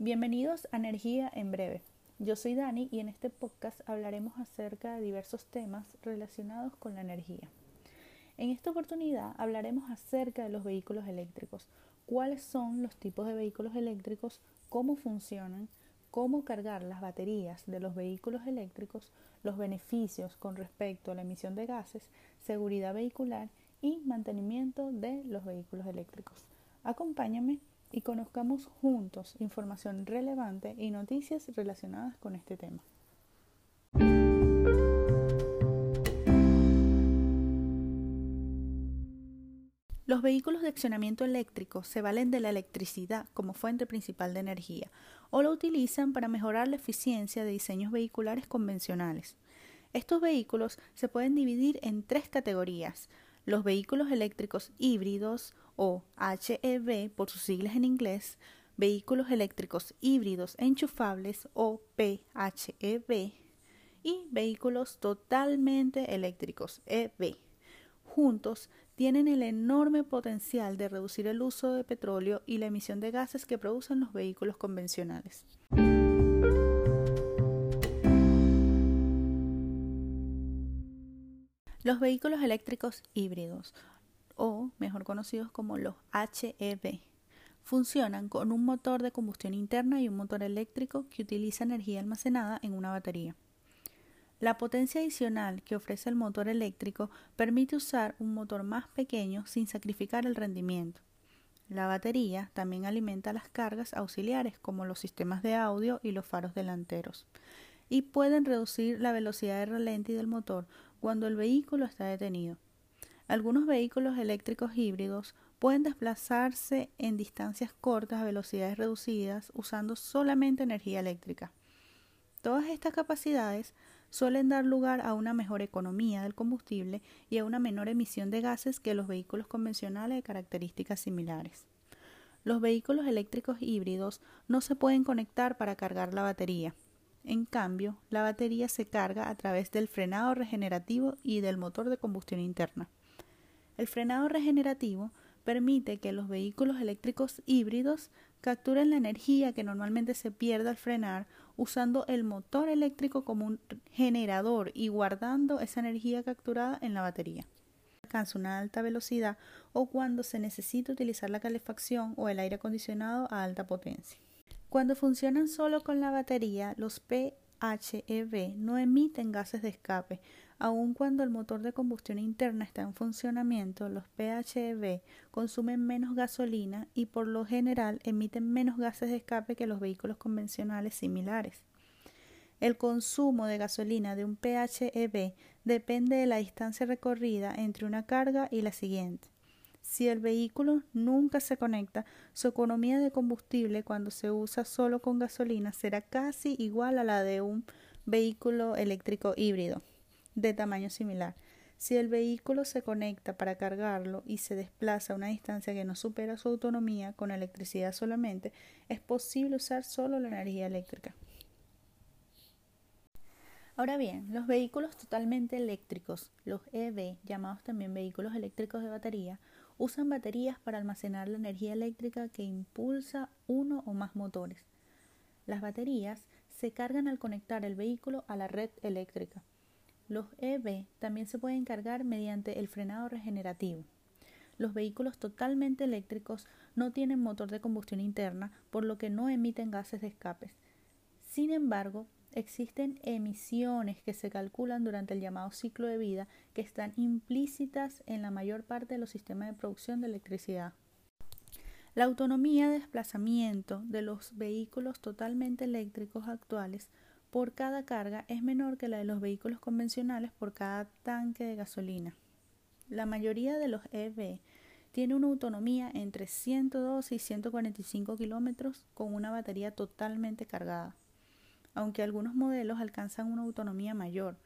Bienvenidos a Energía en Breve. Yo soy Dani y en este podcast hablaremos acerca de diversos temas relacionados con la energía. En esta oportunidad hablaremos acerca de los vehículos eléctricos, cuáles son los tipos de vehículos eléctricos, cómo funcionan, cómo cargar las baterías de los vehículos eléctricos, los beneficios con respecto a la emisión de gases, seguridad vehicular y mantenimiento de los vehículos eléctricos. Acompáñame y conozcamos juntos información relevante y noticias relacionadas con este tema. Los vehículos de accionamiento eléctrico se valen de la electricidad como fuente principal de energía o lo utilizan para mejorar la eficiencia de diseños vehiculares convencionales. Estos vehículos se pueden dividir en tres categorías, los vehículos eléctricos híbridos o HEV por sus siglas en inglés, vehículos eléctricos híbridos enchufables o PHEV y vehículos totalmente eléctricos EV. Juntos tienen el enorme potencial de reducir el uso de petróleo y la emisión de gases que producen los vehículos convencionales. Los vehículos eléctricos híbridos, o mejor conocidos como los HEV, funcionan con un motor de combustión interna y un motor eléctrico que utiliza energía almacenada en una batería. La potencia adicional que ofrece el motor eléctrico permite usar un motor más pequeño sin sacrificar el rendimiento. La batería también alimenta las cargas auxiliares como los sistemas de audio y los faros delanteros y pueden reducir la velocidad de ralentí del motor cuando el vehículo está detenido. Algunos vehículos eléctricos híbridos pueden desplazarse en distancias cortas a velocidades reducidas usando solamente energía eléctrica. Todas estas capacidades suelen dar lugar a una mejor economía del combustible y a una menor emisión de gases que los vehículos convencionales de características similares. Los vehículos eléctricos híbridos no se pueden conectar para cargar la batería, en cambio, la batería se carga a través del frenado regenerativo y del motor de combustión interna. El frenado regenerativo permite que los vehículos eléctricos híbridos capturen la energía que normalmente se pierde al frenar usando el motor eléctrico como un generador y guardando esa energía capturada en la batería. Alcanza una alta velocidad o cuando se necesita utilizar la calefacción o el aire acondicionado a alta potencia. Cuando funcionan solo con la batería, los PHEV no emiten gases de escape. Aun cuando el motor de combustión interna está en funcionamiento, los PHEV consumen menos gasolina y por lo general emiten menos gases de escape que los vehículos convencionales similares. El consumo de gasolina de un PHEV depende de la distancia recorrida entre una carga y la siguiente. Si el vehículo nunca se conecta, su economía de combustible cuando se usa solo con gasolina será casi igual a la de un vehículo eléctrico híbrido de tamaño similar. Si el vehículo se conecta para cargarlo y se desplaza a una distancia que no supera su autonomía con electricidad solamente, es posible usar solo la energía eléctrica. Ahora bien, los vehículos totalmente eléctricos, los EV, llamados también vehículos eléctricos de batería, usan baterías para almacenar la energía eléctrica que impulsa uno o más motores. Las baterías se cargan al conectar el vehículo a la red eléctrica. Los EV también se pueden cargar mediante el frenado regenerativo. Los vehículos totalmente eléctricos no tienen motor de combustión interna, por lo que no emiten gases de escape. Sin embargo, existen emisiones que se calculan durante el llamado ciclo de vida que están implícitas en la mayor parte de los sistemas de producción de electricidad. La autonomía de desplazamiento de los vehículos totalmente eléctricos actuales por cada carga es menor que la de los vehículos convencionales por cada tanque de gasolina. La mayoría de los EV tiene una autonomía entre 102 y 145 kilómetros con una batería totalmente cargada aunque algunos modelos alcanzan una autonomía mayor.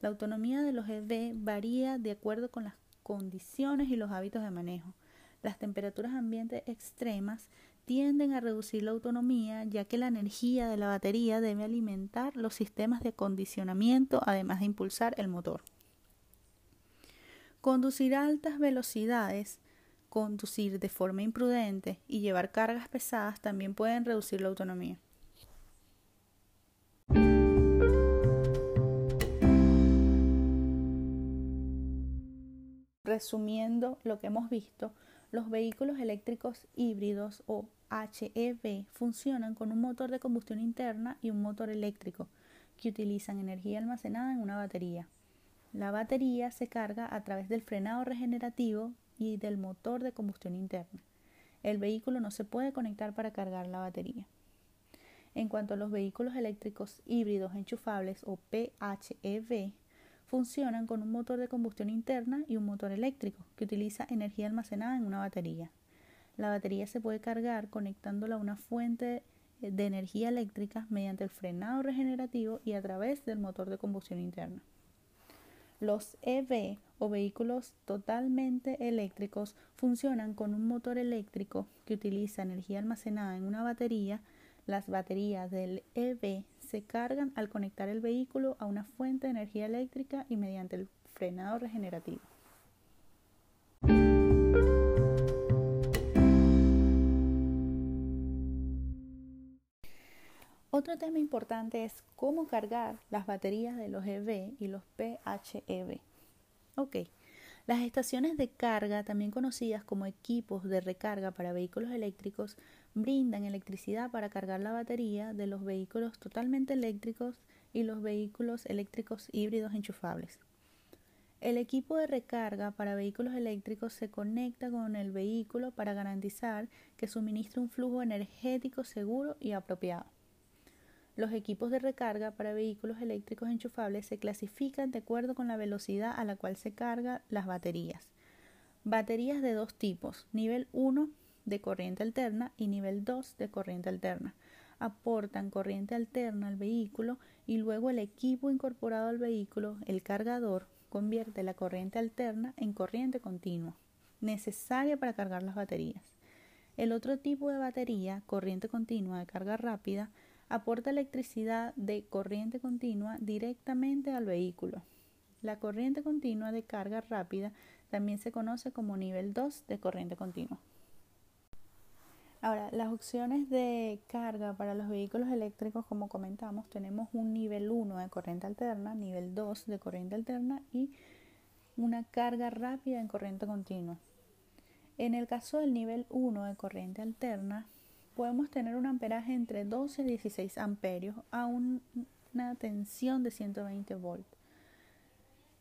La autonomía de los EV varía de acuerdo con las condiciones y los hábitos de manejo. Las temperaturas ambientes extremas tienden a reducir la autonomía ya que la energía de la batería debe alimentar los sistemas de acondicionamiento además de impulsar el motor. Conducir a altas velocidades conducir de forma imprudente y llevar cargas pesadas también pueden reducir la autonomía. Resumiendo lo que hemos visto, los vehículos eléctricos híbridos o HEV funcionan con un motor de combustión interna y un motor eléctrico que utilizan energía almacenada en una batería. La batería se carga a través del frenado regenerativo y del motor de combustión interna. El vehículo no se puede conectar para cargar la batería. En cuanto a los vehículos eléctricos híbridos enchufables o PHEV, funcionan con un motor de combustión interna y un motor eléctrico que utiliza energía almacenada en una batería. La batería se puede cargar conectándola a una fuente de energía eléctrica mediante el frenado regenerativo y a través del motor de combustión interna. Los EV o vehículos totalmente eléctricos funcionan con un motor eléctrico que utiliza energía almacenada en una batería. Las baterías del EV se cargan al conectar el vehículo a una fuente de energía eléctrica y mediante el frenado regenerativo. Otro tema importante es cómo cargar las baterías de los EV y los PHEV. Ok, las estaciones de carga, también conocidas como equipos de recarga para vehículos eléctricos, brindan electricidad para cargar la batería de los vehículos totalmente eléctricos y los vehículos eléctricos híbridos enchufables. El equipo de recarga para vehículos eléctricos se conecta con el vehículo para garantizar que suministre un flujo energético seguro y apropiado. Los equipos de recarga para vehículos eléctricos enchufables se clasifican de acuerdo con la velocidad a la cual se cargan las baterías. Baterías de dos tipos, nivel 1 de corriente alterna y nivel 2 de corriente alterna. Aportan corriente alterna al vehículo y luego el equipo incorporado al vehículo, el cargador, convierte la corriente alterna en corriente continua, necesaria para cargar las baterías. El otro tipo de batería, corriente continua de carga rápida, aporta electricidad de corriente continua directamente al vehículo. La corriente continua de carga rápida también se conoce como nivel 2 de corriente continua. Ahora, las opciones de carga para los vehículos eléctricos, como comentamos, tenemos un nivel 1 de corriente alterna, nivel 2 de corriente alterna y una carga rápida en corriente continua. En el caso del nivel 1 de corriente alterna, podemos tener un amperaje entre 12 y 16 amperios a una tensión de 120 volts.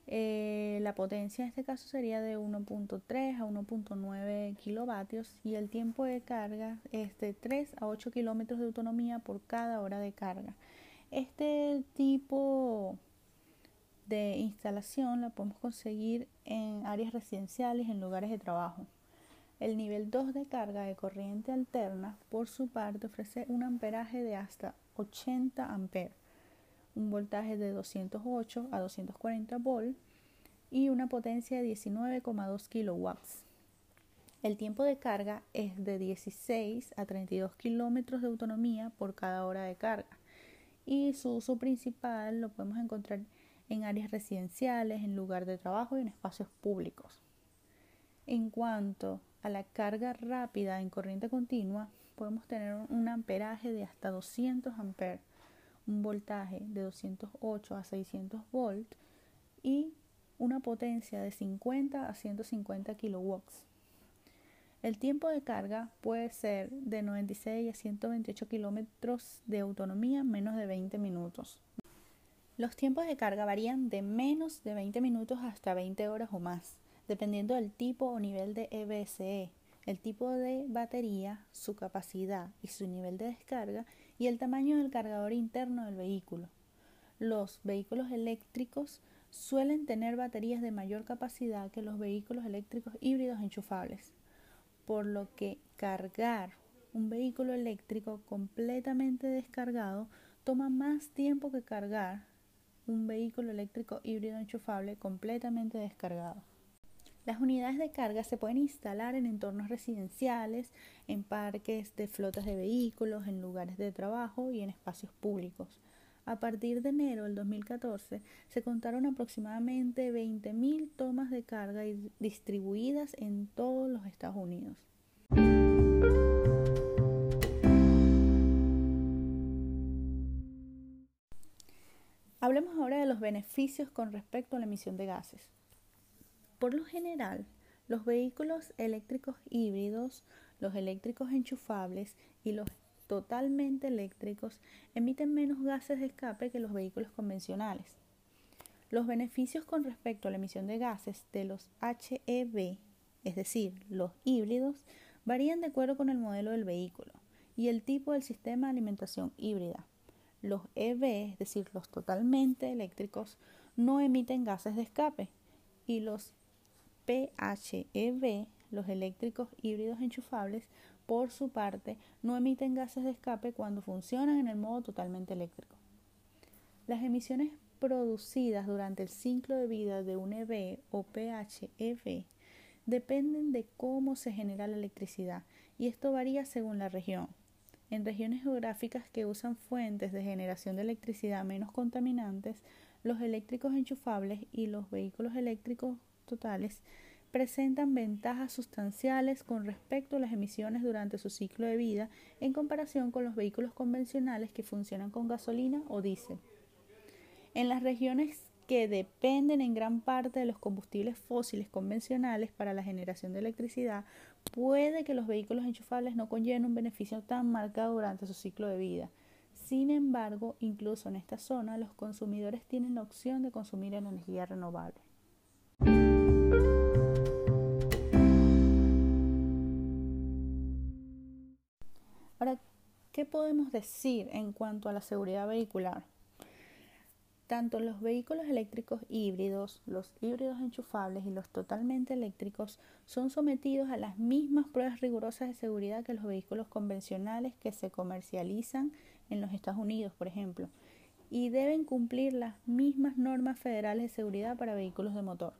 Eh, la potencia en este caso sería de 1.3 a 1.9 kilovatios y el tiempo de carga es de 3 a 8 kilómetros de autonomía por cada hora de carga. Este tipo de instalación la podemos conseguir en áreas residenciales, en lugares de trabajo. El nivel 2 de carga de corriente alterna, por su parte, ofrece un amperaje de hasta 80 amperes, un voltaje de 208 a 240 volts y una potencia de 19,2 kilowatts. El tiempo de carga es de 16 a 32 kilómetros de autonomía por cada hora de carga y su uso principal lo podemos encontrar en áreas residenciales, en lugar de trabajo y en espacios públicos. En cuanto a la carga rápida en corriente continua, podemos tener un amperaje de hasta 200 amperes, un voltaje de 208 a 600 volts y una potencia de 50 a 150 kilowatts. El tiempo de carga puede ser de 96 a 128 kilómetros de autonomía en menos de 20 minutos. Los tiempos de carga varían de menos de 20 minutos hasta 20 horas o más dependiendo del tipo o nivel de EBSE, el tipo de batería, su capacidad y su nivel de descarga y el tamaño del cargador interno del vehículo. Los vehículos eléctricos suelen tener baterías de mayor capacidad que los vehículos eléctricos híbridos enchufables, por lo que cargar un vehículo eléctrico completamente descargado toma más tiempo que cargar un vehículo eléctrico híbrido enchufable completamente descargado. Las unidades de carga se pueden instalar en entornos residenciales, en parques de flotas de vehículos, en lugares de trabajo y en espacios públicos. A partir de enero del 2014 se contaron aproximadamente 20.000 tomas de carga distribuidas en todos los Estados Unidos. Hablemos ahora de los beneficios con respecto a la emisión de gases. Por lo general, los vehículos eléctricos híbridos, los eléctricos enchufables y los totalmente eléctricos emiten menos gases de escape que los vehículos convencionales. Los beneficios con respecto a la emisión de gases de los HEV, es decir, los híbridos, varían de acuerdo con el modelo del vehículo y el tipo del sistema de alimentación híbrida. Los EV, es decir, los totalmente eléctricos, no emiten gases de escape y los PHEV, los eléctricos híbridos enchufables, por su parte, no emiten gases de escape cuando funcionan en el modo totalmente eléctrico. Las emisiones producidas durante el ciclo de vida de un EV o PHEV dependen de cómo se genera la electricidad y esto varía según la región. En regiones geográficas que usan fuentes de generación de electricidad menos contaminantes, los eléctricos enchufables y los vehículos eléctricos totales presentan ventajas sustanciales con respecto a las emisiones durante su ciclo de vida en comparación con los vehículos convencionales que funcionan con gasolina o diésel. En las regiones que dependen en gran parte de los combustibles fósiles convencionales para la generación de electricidad, puede que los vehículos enchufables no conlleven un beneficio tan marcado durante su ciclo de vida. Sin embargo, incluso en esta zona, los consumidores tienen la opción de consumir energía renovable. ¿Qué podemos decir en cuanto a la seguridad vehicular? Tanto los vehículos eléctricos híbridos, los híbridos enchufables y los totalmente eléctricos son sometidos a las mismas pruebas rigurosas de seguridad que los vehículos convencionales que se comercializan en los Estados Unidos, por ejemplo, y deben cumplir las mismas normas federales de seguridad para vehículos de motor.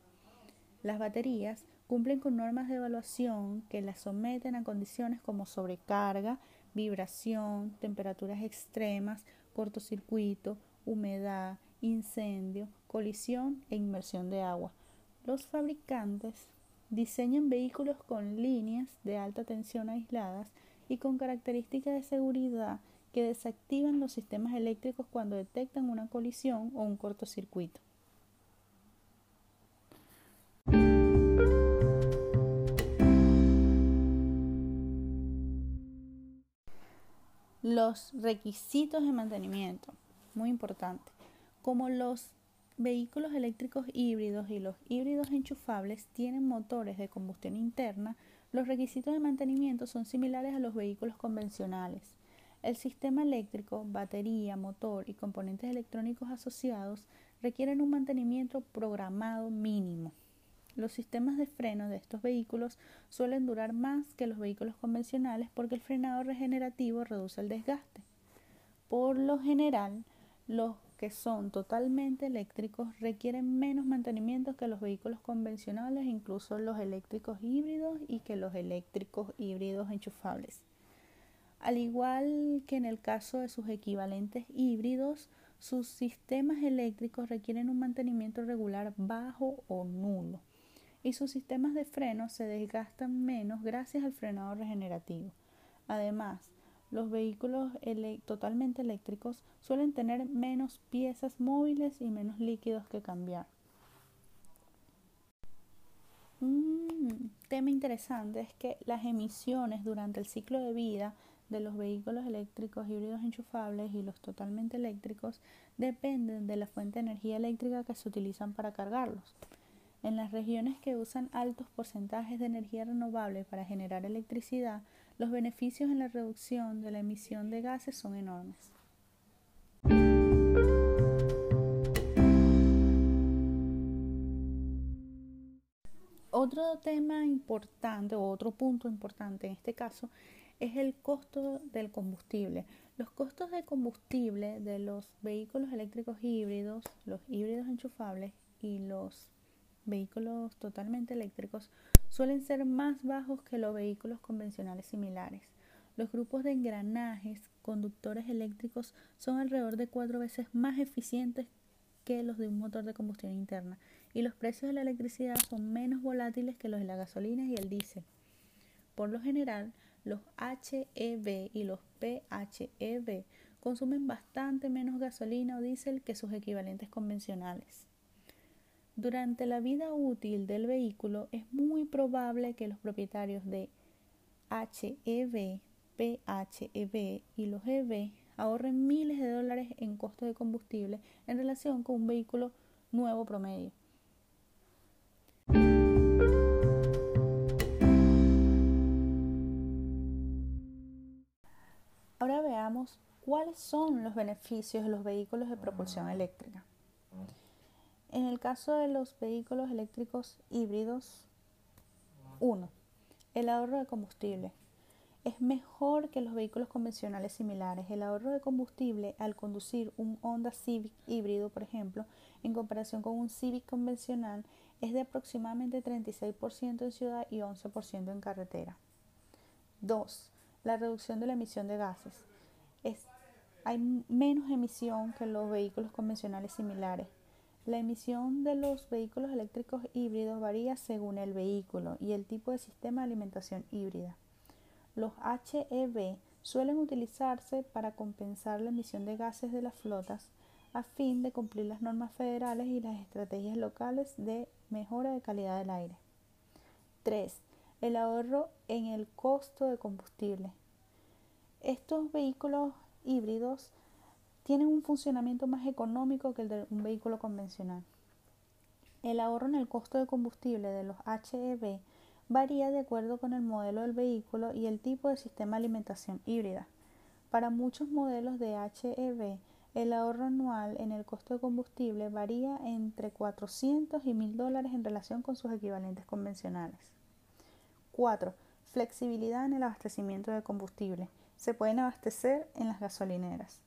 Las baterías cumplen con normas de evaluación que las someten a condiciones como sobrecarga, vibración, temperaturas extremas, cortocircuito, humedad, incendio, colisión e inmersión de agua. Los fabricantes diseñan vehículos con líneas de alta tensión aisladas y con características de seguridad que desactivan los sistemas eléctricos cuando detectan una colisión o un cortocircuito. Los requisitos de mantenimiento, muy importante. Como los vehículos eléctricos híbridos y los híbridos enchufables tienen motores de combustión interna, los requisitos de mantenimiento son similares a los vehículos convencionales. El sistema eléctrico, batería, motor y componentes electrónicos asociados requieren un mantenimiento programado mínimo. Los sistemas de freno de estos vehículos suelen durar más que los vehículos convencionales porque el frenado regenerativo reduce el desgaste. Por lo general, los que son totalmente eléctricos requieren menos mantenimiento que los vehículos convencionales, incluso los eléctricos híbridos y que los eléctricos híbridos enchufables. Al igual que en el caso de sus equivalentes híbridos, sus sistemas eléctricos requieren un mantenimiento regular bajo o nulo y sus sistemas de freno se desgastan menos gracias al frenado regenerativo. Además, los vehículos totalmente eléctricos suelen tener menos piezas móviles y menos líquidos que cambiar. Un tema interesante es que las emisiones durante el ciclo de vida de los vehículos eléctricos híbridos enchufables y los totalmente eléctricos dependen de la fuente de energía eléctrica que se utilizan para cargarlos. En las regiones que usan altos porcentajes de energía renovable para generar electricidad, los beneficios en la reducción de la emisión de gases son enormes. Otro tema importante o otro punto importante en este caso es el costo del combustible. Los costos de combustible de los vehículos eléctricos híbridos, los híbridos enchufables y los vehículos totalmente eléctricos suelen ser más bajos que los vehículos convencionales similares. Los grupos de engranajes conductores eléctricos son alrededor de cuatro veces más eficientes que los de un motor de combustión interna y los precios de la electricidad son menos volátiles que los de la gasolina y el diésel. Por lo general, los HEV y los PHEV consumen bastante menos gasolina o diésel que sus equivalentes convencionales. Durante la vida útil del vehículo es muy probable que los propietarios de HEV, PHEV y los EV ahorren miles de dólares en costos de combustible en relación con un vehículo nuevo promedio. Ahora veamos cuáles son los beneficios de los vehículos de propulsión eléctrica. En el caso de los vehículos eléctricos híbridos, 1. El ahorro de combustible. Es mejor que los vehículos convencionales similares. El ahorro de combustible al conducir un Honda Civic híbrido, por ejemplo, en comparación con un Civic convencional, es de aproximadamente 36% en ciudad y 11% en carretera. 2. La reducción de la emisión de gases. hay menos emisión que los vehículos convencionales similares. La emisión de los vehículos eléctricos híbridos varía según el vehículo y el tipo de sistema de alimentación híbrida. Los HEV suelen utilizarse para compensar la emisión de gases de las flotas a fin de cumplir las normas federales y las estrategias locales de mejora de calidad del aire. 3. El ahorro en el costo de combustible. Estos vehículos híbridos tienen un funcionamiento más económico que el de un vehículo convencional. El ahorro en el costo de combustible de los HEV varía de acuerdo con el modelo del vehículo y el tipo de sistema de alimentación híbrida. Para muchos modelos de HEV, el ahorro anual en el costo de combustible varía entre 400 y 1000 dólares en relación con sus equivalentes convencionales. 4. Flexibilidad en el abastecimiento de combustible. Se pueden abastecer en las gasolineras.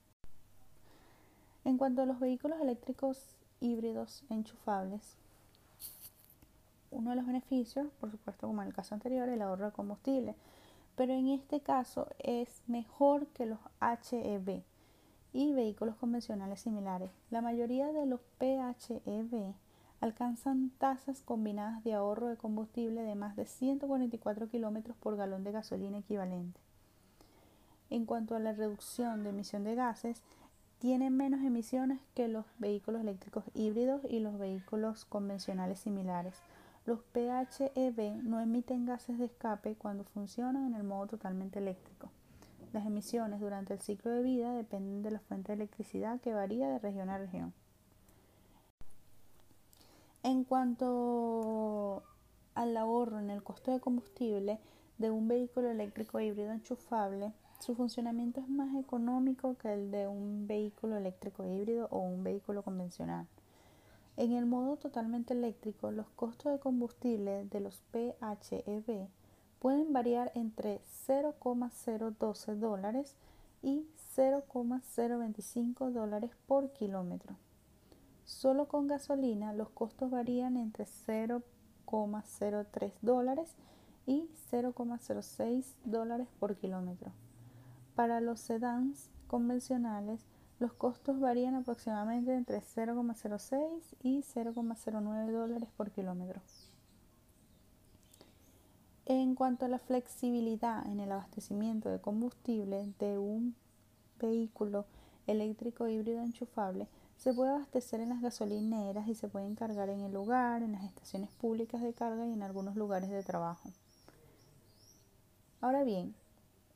En cuanto a los vehículos eléctricos híbridos enchufables, uno de los beneficios, por supuesto, como en el caso anterior, el ahorro de combustible, pero en este caso es mejor que los HEV y vehículos convencionales similares. La mayoría de los PHEV alcanzan tasas combinadas de ahorro de combustible de más de 144 kilómetros por galón de gasolina equivalente. En cuanto a la reducción de emisión de gases, tienen menos emisiones que los vehículos eléctricos híbridos y los vehículos convencionales similares. Los PHEV no emiten gases de escape cuando funcionan en el modo totalmente eléctrico. Las emisiones durante el ciclo de vida dependen de la fuente de electricidad que varía de región a región. En cuanto al ahorro en el costo de combustible de un vehículo eléctrico híbrido enchufable, su funcionamiento es más económico que el de un vehículo eléctrico híbrido o un vehículo convencional. En el modo totalmente eléctrico, los costos de combustible de los PHEV pueden variar entre 0,012 dólares y 0,025 dólares por kilómetro. Solo con gasolina los costos varían entre 0,03 dólares y 0,06 dólares por kilómetro. Para los sedans convencionales, los costos varían aproximadamente entre 0,06 y 0,09 dólares por kilómetro. En cuanto a la flexibilidad en el abastecimiento de combustible de un vehículo eléctrico híbrido enchufable, se puede abastecer en las gasolineras y se puede cargar en el lugar, en las estaciones públicas de carga y en algunos lugares de trabajo. Ahora bien,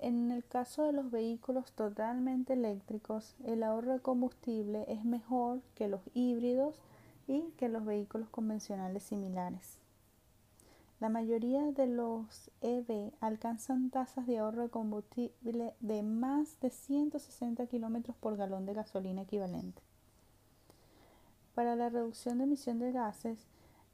en el caso de los vehículos totalmente eléctricos, el ahorro de combustible es mejor que los híbridos y que los vehículos convencionales similares. La mayoría de los EV alcanzan tasas de ahorro de combustible de más de 160 kilómetros por galón de gasolina equivalente. Para la reducción de emisión de gases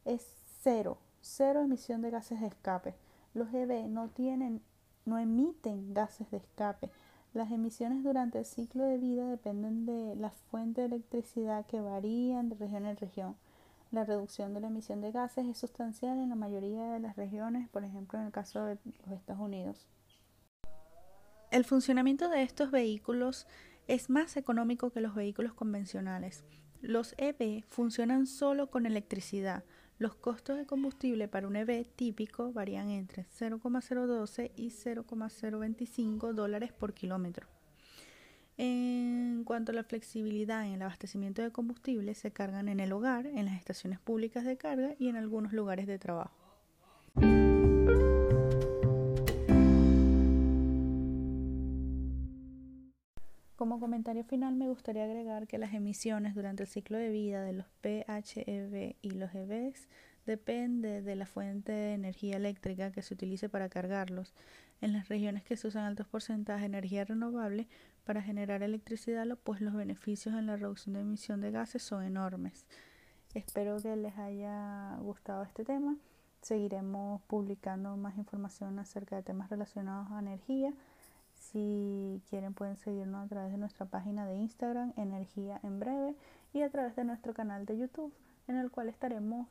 es cero, cero emisión de gases de escape. Los EV no tienen no emiten gases de escape. Las emisiones durante el ciclo de vida dependen de la fuente de electricidad que varían de región en región. La reducción de la emisión de gases es sustancial en la mayoría de las regiones, por ejemplo en el caso de los Estados Unidos. El funcionamiento de estos vehículos es más económico que los vehículos convencionales. Los EV funcionan solo con electricidad. Los costos de combustible para un EV típico varían entre 0,012 y 0,025 dólares por kilómetro. En cuanto a la flexibilidad en el abastecimiento de combustible, se cargan en el hogar, en las estaciones públicas de carga y en algunos lugares de trabajo. Como comentario final me gustaría agregar que las emisiones durante el ciclo de vida de los PHEV y los EVs depende de la fuente de energía eléctrica que se utilice para cargarlos. En las regiones que se usan altos porcentajes de energía renovable para generar electricidad, pues los beneficios en la reducción de emisión de gases son enormes. Espero que les haya gustado este tema. Seguiremos publicando más información acerca de temas relacionados a energía. Si quieren pueden seguirnos a través de nuestra página de Instagram, Energía en Breve, y a través de nuestro canal de YouTube, en el cual estaremos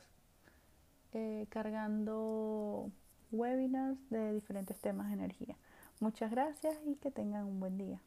eh, cargando webinars de diferentes temas de energía. Muchas gracias y que tengan un buen día.